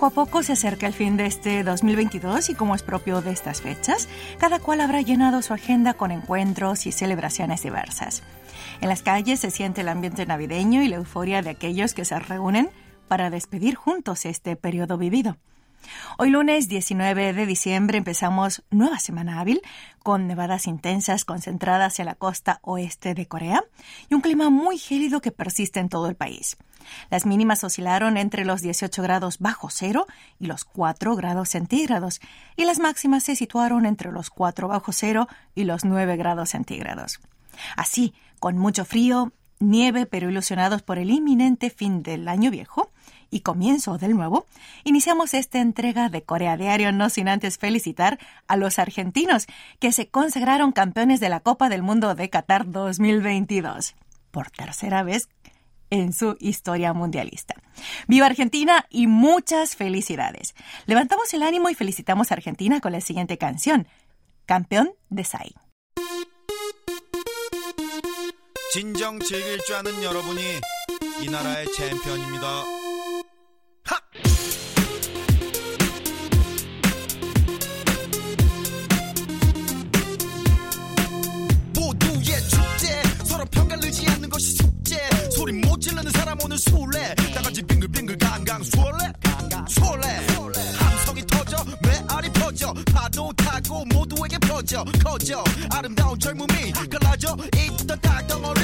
Poco a poco se acerca el fin de este 2022 y como es propio de estas fechas, cada cual habrá llenado su agenda con encuentros y celebraciones diversas. En las calles se siente el ambiente navideño y la euforia de aquellos que se reúnen para despedir juntos este periodo vivido. Hoy lunes 19 de diciembre empezamos nueva semana hábil con nevadas intensas concentradas en la costa oeste de Corea y un clima muy gélido que persiste en todo el país. Las mínimas oscilaron entre los 18 grados bajo cero y los 4 grados centígrados y las máximas se situaron entre los 4 bajo cero y los 9 grados centígrados. Así, con mucho frío, nieve, pero ilusionados por el inminente fin del año viejo, y comienzo del nuevo, iniciamos esta entrega de Corea Diario no sin antes felicitar a los argentinos que se consagraron campeones de la Copa del Mundo de Qatar 2022 por tercera vez en su historia mundialista. Viva Argentina y muchas felicidades. Levantamos el ánimo y felicitamos a Argentina con la siguiente canción, Campeón de SAI. 진정 즐길 줄 아는 여러분이 이 나라의 챔피언입니다. 퍼져 커져. 아름다운 젊음이 갈라져 있던 땅덩어리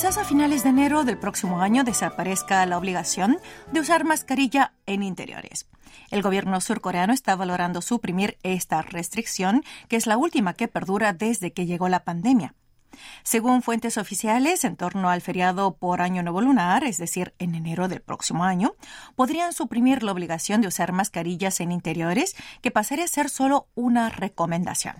Quizás a finales de enero del próximo año desaparezca la obligación de usar mascarilla en interiores. El gobierno surcoreano está valorando suprimir esta restricción, que es la última que perdura desde que llegó la pandemia. Según fuentes oficiales, en torno al feriado por Año Nuevo Lunar, es decir, en enero del próximo año, podrían suprimir la obligación de usar mascarillas en interiores, que pasaría a ser solo una recomendación.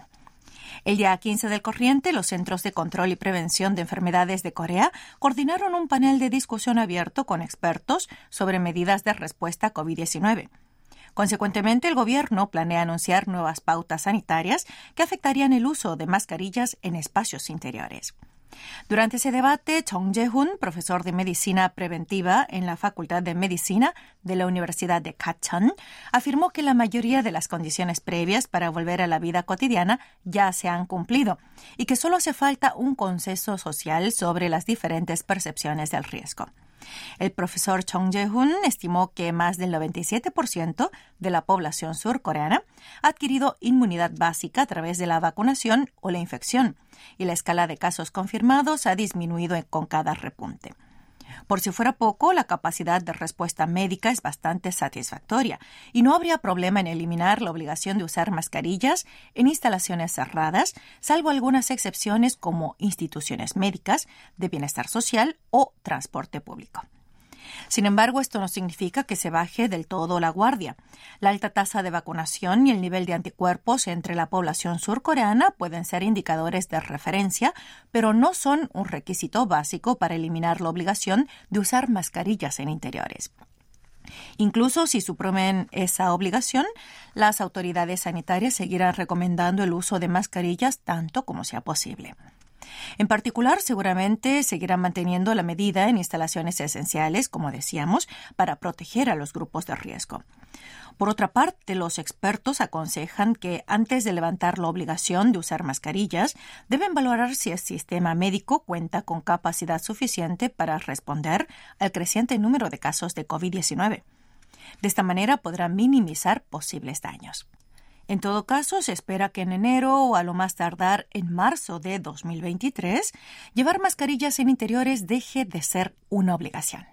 El día 15 del corriente, los Centros de Control y Prevención de Enfermedades de Corea coordinaron un panel de discusión abierto con expertos sobre medidas de respuesta a COVID-19. Consecuentemente, el gobierno planea anunciar nuevas pautas sanitarias que afectarían el uso de mascarillas en espacios interiores. Durante ese debate, Chong Jae-hun, profesor de medicina preventiva en la Facultad de Medicina de la Universidad de Kachan, afirmó que la mayoría de las condiciones previas para volver a la vida cotidiana ya se han cumplido y que solo hace falta un consenso social sobre las diferentes percepciones del riesgo. El profesor Chong Jae-hun estimó que más del 97% de la población surcoreana ha adquirido inmunidad básica a través de la vacunación o la infección, y la escala de casos confirmados ha disminuido con cada repunte. Por si fuera poco, la capacidad de respuesta médica es bastante satisfactoria y no habría problema en eliminar la obligación de usar mascarillas en instalaciones cerradas, salvo algunas excepciones como instituciones médicas, de bienestar social o transporte público. Sin embargo, esto no significa que se baje del todo la guardia. La alta tasa de vacunación y el nivel de anticuerpos entre la población surcoreana pueden ser indicadores de referencia, pero no son un requisito básico para eliminar la obligación de usar mascarillas en interiores. Incluso si suprimen esa obligación, las autoridades sanitarias seguirán recomendando el uso de mascarillas tanto como sea posible. En particular, seguramente seguirán manteniendo la medida en instalaciones esenciales, como decíamos, para proteger a los grupos de riesgo. Por otra parte, los expertos aconsejan que antes de levantar la obligación de usar mascarillas, deben valorar si el sistema médico cuenta con capacidad suficiente para responder al creciente número de casos de COVID-19. De esta manera podrán minimizar posibles daños. En todo caso, se espera que en enero o a lo más tardar en marzo de 2023, llevar mascarillas en interiores deje de ser una obligación.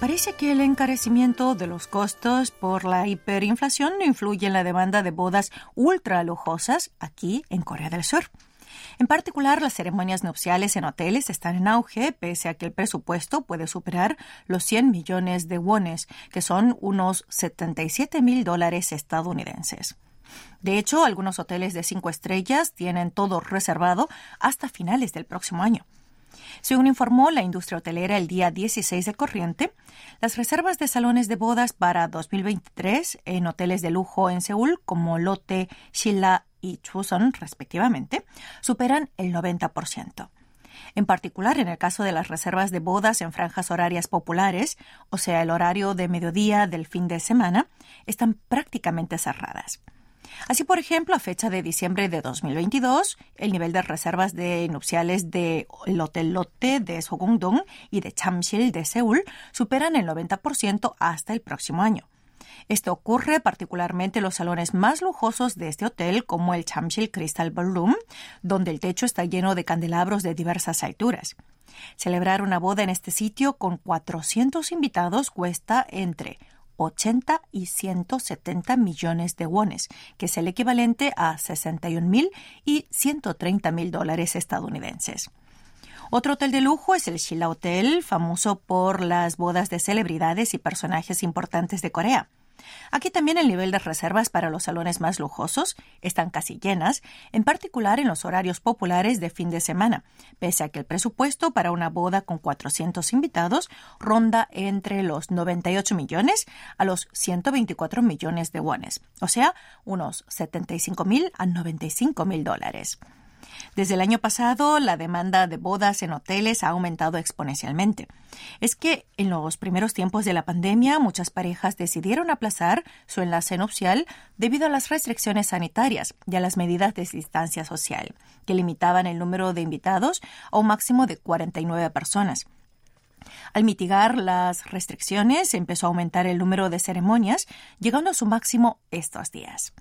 Parece que el encarecimiento de los costos por la hiperinflación no influye en la demanda de bodas ultra lujosas aquí en Corea del Sur. En particular, las ceremonias nupciales en hoteles están en auge, pese a que el presupuesto puede superar los 100 millones de wones, que son unos 77 mil dólares estadounidenses. De hecho, algunos hoteles de cinco estrellas tienen todo reservado hasta finales del próximo año. Según informó la industria hotelera el día 16 de corriente, las reservas de salones de bodas para 2023 en hoteles de lujo en Seúl como Lotte, Shilla y Chuson, respectivamente, superan el 90%. En particular, en el caso de las reservas de bodas en franjas horarias populares, o sea, el horario de mediodía del fin de semana, están prácticamente cerradas. Así, por ejemplo, a fecha de diciembre de 2022, el nivel de reservas de nupciales de Hotel Lotte de Sogongdong y de Chamsil de Seúl superan el 90% hasta el próximo año. Esto ocurre particularmente en los salones más lujosos de este hotel, como el Chamsil Crystal Ballroom, donde el techo está lleno de candelabros de diversas alturas. Celebrar una boda en este sitio con 400 invitados cuesta entre 80 y 170 millones de wones, que es el equivalente a 61 mil y 130 mil dólares estadounidenses. Otro hotel de lujo es el Shilla Hotel, famoso por las bodas de celebridades y personajes importantes de Corea. Aquí también el nivel de reservas para los salones más lujosos están casi llenas, en particular en los horarios populares de fin de semana, pese a que el presupuesto para una boda con 400 invitados ronda entre los 98 millones a los 124 millones de wones, o sea, unos 75 mil a 95 mil dólares. Desde el año pasado, la demanda de bodas en hoteles ha aumentado exponencialmente. Es que en los primeros tiempos de la pandemia, muchas parejas decidieron aplazar su enlace nupcial debido a las restricciones sanitarias y a las medidas de distancia social, que limitaban el número de invitados a un máximo de 49 personas. Al mitigar las restricciones, empezó a aumentar el número de ceremonias, llegando a su máximo estos días.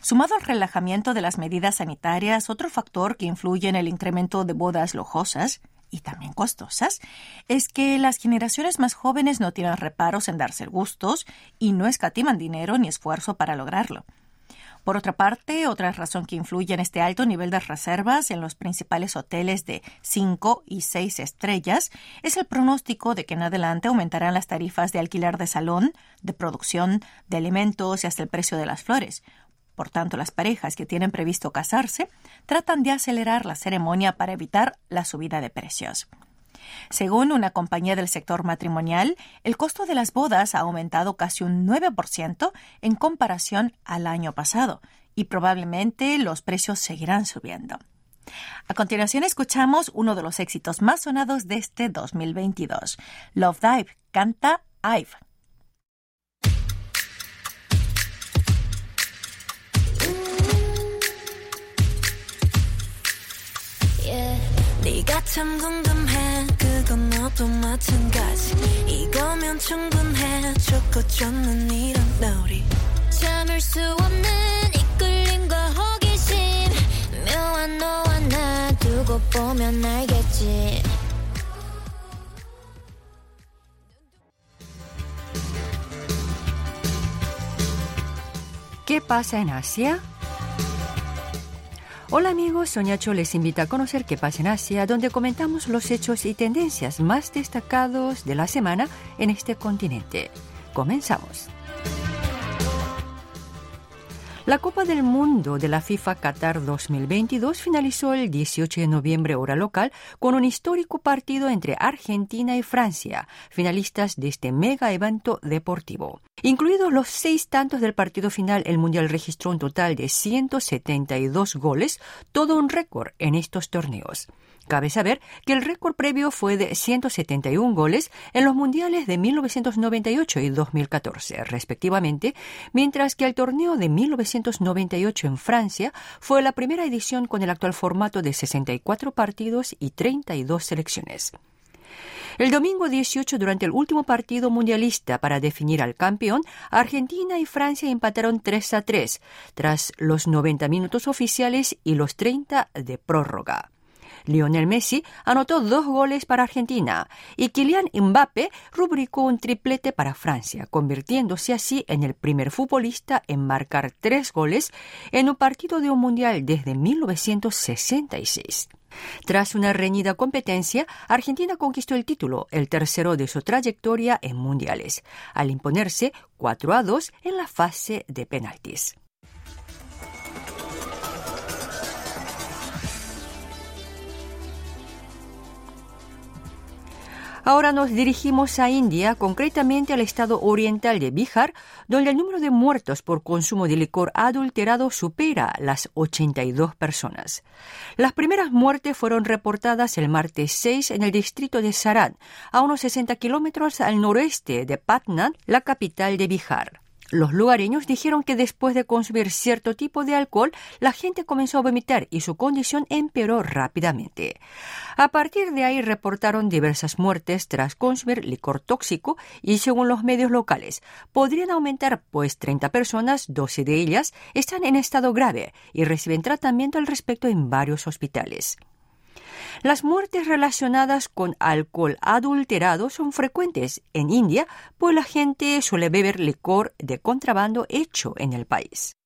Sumado al relajamiento de las medidas sanitarias, otro factor que influye en el incremento de bodas lujosas y también costosas es que las generaciones más jóvenes no tienen reparos en darse gustos y no escatiman dinero ni esfuerzo para lograrlo. Por otra parte, otra razón que influye en este alto nivel de reservas en los principales hoteles de 5 y 6 estrellas es el pronóstico de que en adelante aumentarán las tarifas de alquiler de salón, de producción, de alimentos y hasta el precio de las flores, por tanto, las parejas que tienen previsto casarse tratan de acelerar la ceremonia para evitar la subida de precios. Según una compañía del sector matrimonial, el costo de las bodas ha aumentado casi un 9% en comparación al año pasado y probablemente los precios seguirán subiendo. A continuación escuchamos uno de los éxitos más sonados de este 2022. Love Dive canta Ive. 네가 참 궁금해. 그건 너도 마찬가지. 이거면 충분해. 좋고 좋는 이런 놀이 참을 수 없는 이끌림과 호기심. 묘한 너와 나 두고 보면 알겠지. ¿Qué pasa en Asia? Hola amigos, Soñacho les invita a conocer qué pasa en Asia, donde comentamos los hechos y tendencias más destacados de la semana en este continente. Comenzamos. La Copa del Mundo de la FIFA Qatar 2022 finalizó el 18 de noviembre hora local con un histórico partido entre Argentina y Francia, finalistas de este mega evento deportivo. Incluidos los seis tantos del partido final, el Mundial registró un total de 172 goles, todo un récord en estos torneos. Cabe saber que el récord previo fue de 171 goles en los mundiales de 1998 y 2014, respectivamente, mientras que el torneo de 1998 en Francia fue la primera edición con el actual formato de 64 partidos y 32 selecciones. El domingo 18, durante el último partido mundialista para definir al campeón, Argentina y Francia empataron 3 a 3, tras los 90 minutos oficiales y los 30 de prórroga. Lionel Messi anotó dos goles para Argentina y Kylian Mbappé rubricó un triplete para Francia, convirtiéndose así en el primer futbolista en marcar tres goles en un partido de un mundial desde 1966. Tras una reñida competencia, Argentina conquistó el título, el tercero de su trayectoria en mundiales, al imponerse 4 a 2 en la fase de penaltis. Ahora nos dirigimos a India, concretamente al estado oriental de Bihar, donde el número de muertos por consumo de licor adulterado supera las 82 personas. Las primeras muertes fueron reportadas el martes 6 en el distrito de Saran, a unos 60 kilómetros al noreste de Patna, la capital de Bihar. Los lugareños dijeron que después de consumir cierto tipo de alcohol, la gente comenzó a vomitar y su condición empeoró rápidamente. A partir de ahí reportaron diversas muertes tras consumir licor tóxico y según los medios locales, podrían aumentar pues 30 personas, 12 de ellas están en estado grave y reciben tratamiento al respecto en varios hospitales. Las muertes relacionadas con alcohol adulterado son frecuentes en India, pues la gente suele beber licor de contrabando hecho en el país.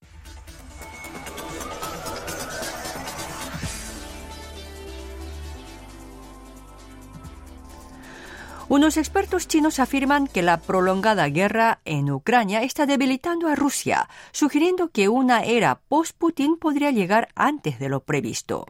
Unos expertos chinos afirman que la prolongada guerra en Ucrania está debilitando a Rusia, sugiriendo que una era post-Putin podría llegar antes de lo previsto.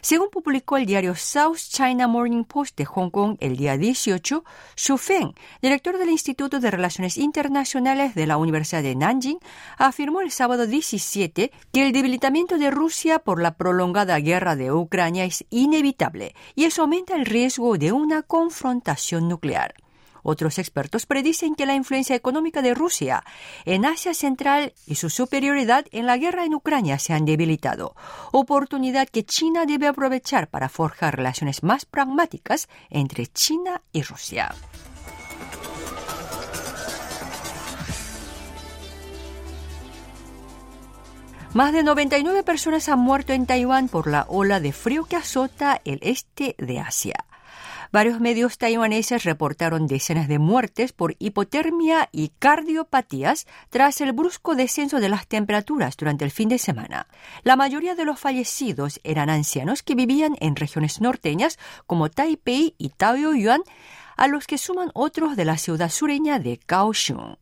Según publicó el diario South China Morning Post de Hong Kong el día 18, Xu Feng, director del Instituto de Relaciones Internacionales de la Universidad de Nanjing, afirmó el sábado 17 que el debilitamiento de Rusia por la prolongada guerra de Ucrania es inevitable y eso aumenta el riesgo de una confrontación nuclear. Otros expertos predicen que la influencia económica de Rusia en Asia Central y su superioridad en la guerra en Ucrania se han debilitado, oportunidad que China debe aprovechar para forjar relaciones más pragmáticas entre China y Rusia. Más de 99 personas han muerto en Taiwán por la ola de frío que azota el este de Asia. Varios medios taiwaneses reportaron decenas de muertes por hipotermia y cardiopatías tras el brusco descenso de las temperaturas durante el fin de semana. La mayoría de los fallecidos eran ancianos que vivían en regiones norteñas como Taipei y Taoyuan, a los que suman otros de la ciudad sureña de Kaohsiung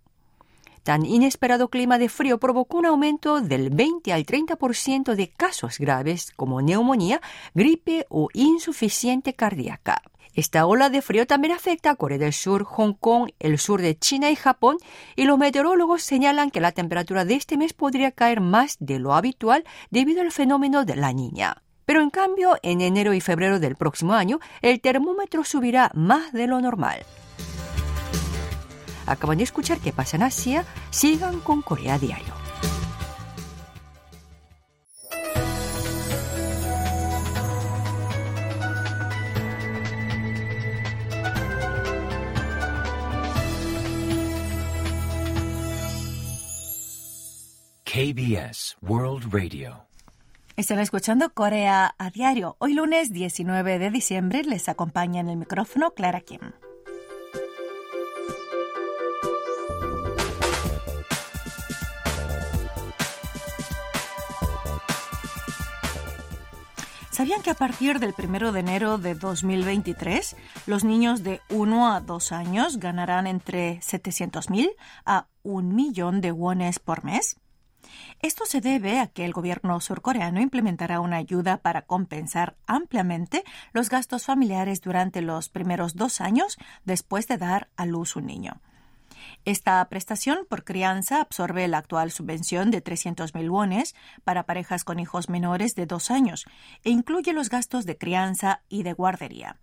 tan inesperado clima de frío provocó un aumento del 20 al 30% de casos graves como neumonía, gripe o insuficiente cardíaca. Esta ola de frío también afecta a Corea del Sur, Hong Kong, el sur de China y Japón, y los meteorólogos señalan que la temperatura de este mes podría caer más de lo habitual debido al fenómeno de la niña. Pero en cambio, en enero y febrero del próximo año, el termómetro subirá más de lo normal. Acaban de escuchar qué pasa en Asia, sigan con Corea Diario. KBS World Radio. Están escuchando Corea a diario. Hoy lunes 19 de diciembre les acompaña en el micrófono Clara Kim. ¿Sabían que a partir del 1 de enero de 2023, los niños de 1 a 2 años ganarán entre 700 mil a un millón de wones por mes? Esto se debe a que el gobierno surcoreano implementará una ayuda para compensar ampliamente los gastos familiares durante los primeros dos años después de dar a luz un niño. Esta prestación por crianza absorbe la actual subvención de 300.000 wones para parejas con hijos menores de dos años e incluye los gastos de crianza y de guardería.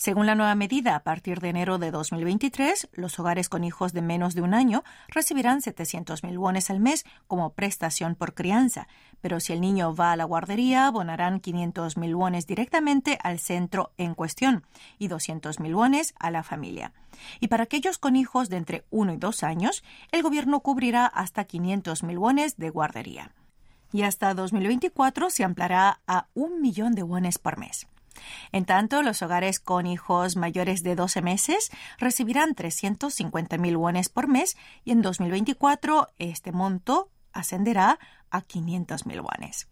Según la nueva medida, a partir de enero de 2023, los hogares con hijos de menos de un año recibirán 700.000 wones al mes como prestación por crianza, pero si el niño va a la guardería, abonarán 500.000 wones directamente al centro en cuestión y 200.000 wones a la familia. Y para aquellos con hijos de entre 1 y 2 años, el gobierno cubrirá hasta 500.000 wones de guardería. y hasta 2024 se ampliará a un millón de wones por mes. En tanto, los hogares con hijos mayores de 12 meses recibirán 350 mil wones por mes y en 2024 este monto ascenderá a 500 mil wones.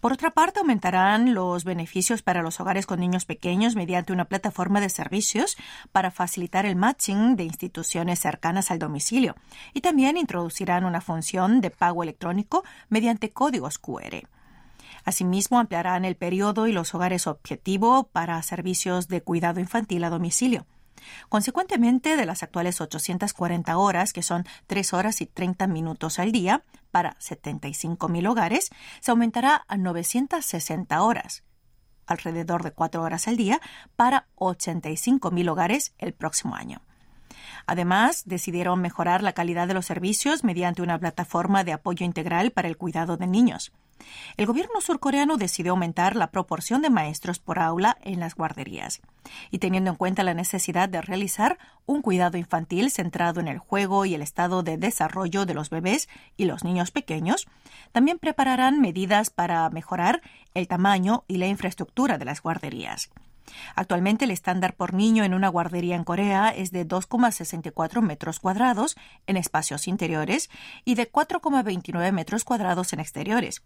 Por otra parte, aumentarán los beneficios para los hogares con niños pequeños mediante una plataforma de servicios para facilitar el matching de instituciones cercanas al domicilio y también introducirán una función de pago electrónico mediante códigos QR. Asimismo, ampliarán el periodo y los hogares objetivo para servicios de cuidado infantil a domicilio. Consecuentemente, de las actuales 840 horas, que son 3 horas y 30 minutos al día, para 75.000 hogares, se aumentará a 960 horas, alrededor de 4 horas al día, para 85.000 hogares el próximo año. Además, decidieron mejorar la calidad de los servicios mediante una plataforma de apoyo integral para el cuidado de niños. El gobierno surcoreano decidió aumentar la proporción de maestros por aula en las guarderías. Y teniendo en cuenta la necesidad de realizar un cuidado infantil centrado en el juego y el estado de desarrollo de los bebés y los niños pequeños, también prepararán medidas para mejorar el tamaño y la infraestructura de las guarderías. Actualmente el estándar por niño en una guardería en Corea es de 2,64 metros cuadrados en espacios interiores y de 4,29 metros cuadrados en exteriores.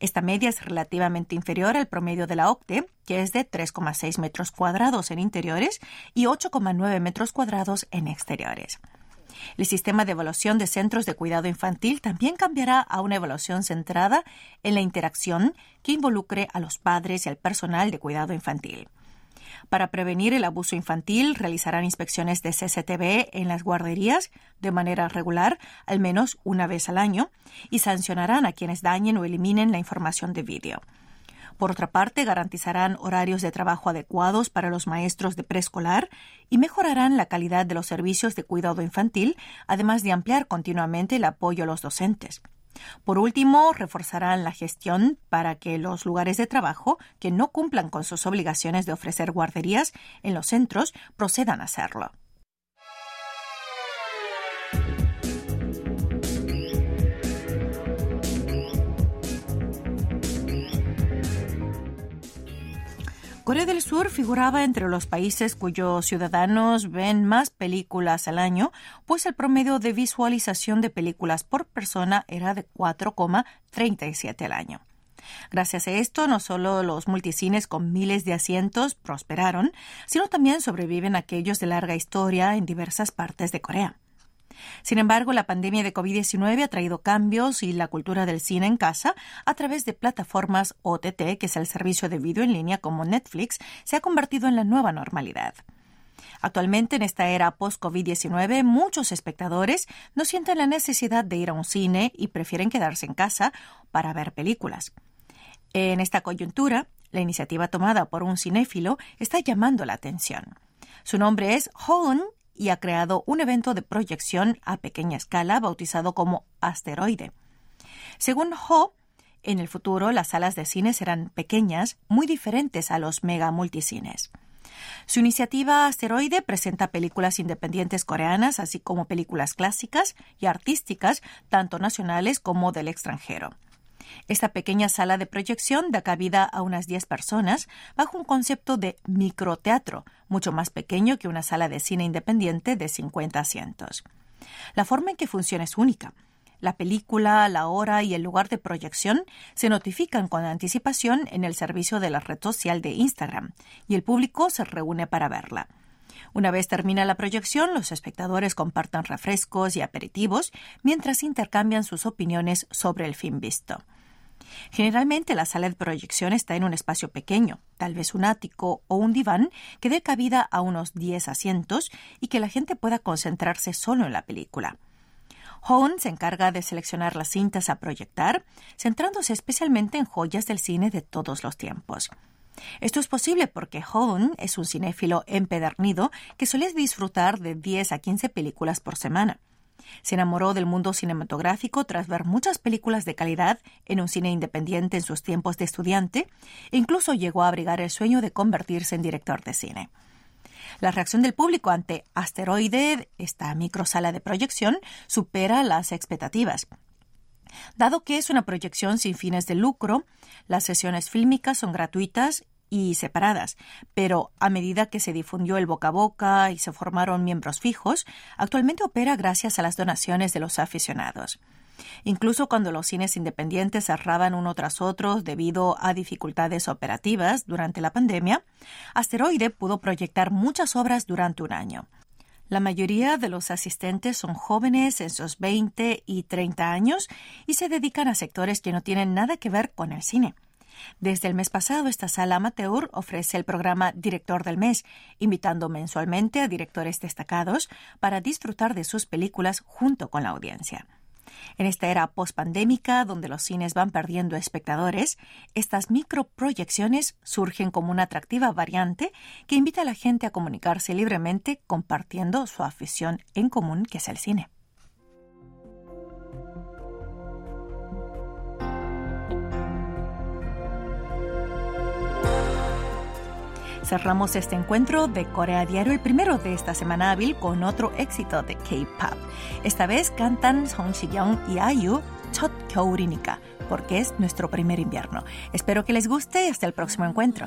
Esta media es relativamente inferior al promedio de la OCTE, que es de 3,6 metros cuadrados en interiores y 8,9 metros cuadrados en exteriores. El sistema de evaluación de centros de cuidado infantil también cambiará a una evaluación centrada en la interacción que involucre a los padres y al personal de cuidado infantil. Para prevenir el abuso infantil, realizarán inspecciones de CCTV en las guarderías de manera regular, al menos una vez al año, y sancionarán a quienes dañen o eliminen la información de vídeo. Por otra parte, garantizarán horarios de trabajo adecuados para los maestros de preescolar y mejorarán la calidad de los servicios de cuidado infantil, además de ampliar continuamente el apoyo a los docentes. Por último, reforzarán la gestión para que los lugares de trabajo que no cumplan con sus obligaciones de ofrecer guarderías en los centros procedan a hacerlo. Corea del Sur figuraba entre los países cuyos ciudadanos ven más películas al año, pues el promedio de visualización de películas por persona era de 4,37 al año. Gracias a esto, no solo los multicines con miles de asientos prosperaron, sino también sobreviven aquellos de larga historia en diversas partes de Corea. Sin embargo, la pandemia de COVID-19 ha traído cambios y la cultura del cine en casa a través de plataformas OTT, que es el servicio de video en línea como Netflix, se ha convertido en la nueva normalidad. Actualmente, en esta era post-COVID-19, muchos espectadores no sienten la necesidad de ir a un cine y prefieren quedarse en casa para ver películas. En esta coyuntura, la iniciativa tomada por un cinéfilo está llamando la atención. Su nombre es Hone y ha creado un evento de proyección a pequeña escala bautizado como Asteroide. Según Ho, en el futuro las salas de cine serán pequeñas, muy diferentes a los mega multicines. Su iniciativa Asteroide presenta películas independientes coreanas, así como películas clásicas y artísticas, tanto nacionales como del extranjero. Esta pequeña sala de proyección da cabida a unas 10 personas bajo un concepto de microteatro, mucho más pequeño que una sala de cine independiente de 50 asientos. La forma en que funciona es única. La película, la hora y el lugar de proyección se notifican con anticipación en el servicio de la red social de Instagram y el público se reúne para verla. Una vez termina la proyección, los espectadores compartan refrescos y aperitivos mientras intercambian sus opiniones sobre el film visto. Generalmente la sala de proyección está en un espacio pequeño, tal vez un ático o un diván que dé cabida a unos 10 asientos y que la gente pueda concentrarse solo en la película. Hone se encarga de seleccionar las cintas a proyectar, centrándose especialmente en joyas del cine de todos los tiempos. Esto es posible porque Hone es un cinéfilo empedernido que suele disfrutar de 10 a 15 películas por semana. Se enamoró del mundo cinematográfico tras ver muchas películas de calidad en un cine independiente en sus tiempos de estudiante e incluso llegó a abrigar el sueño de convertirse en director de cine. La reacción del público ante Asteroide, esta microsala de proyección, supera las expectativas. Dado que es una proyección sin fines de lucro, las sesiones fílmicas son gratuitas y separadas, pero a medida que se difundió el boca a boca y se formaron miembros fijos, actualmente opera gracias a las donaciones de los aficionados. Incluso cuando los cines independientes cerraban uno tras otro debido a dificultades operativas durante la pandemia, Asteroide pudo proyectar muchas obras durante un año. La mayoría de los asistentes son jóvenes en sus 20 y 30 años y se dedican a sectores que no tienen nada que ver con el cine. Desde el mes pasado, esta sala amateur ofrece el programa Director del Mes, invitando mensualmente a directores destacados para disfrutar de sus películas junto con la audiencia. En esta era pospandémica, donde los cines van perdiendo espectadores, estas microproyecciones surgen como una atractiva variante que invita a la gente a comunicarse libremente compartiendo su afición en común, que es el cine. Cerramos este encuentro de Corea Diario, el primero de esta semana hábil, con otro éxito de K-pop. Esta vez cantan Song Young y Ayu Chot Kyourinica, porque es nuestro primer invierno. Espero que les guste y hasta el próximo encuentro.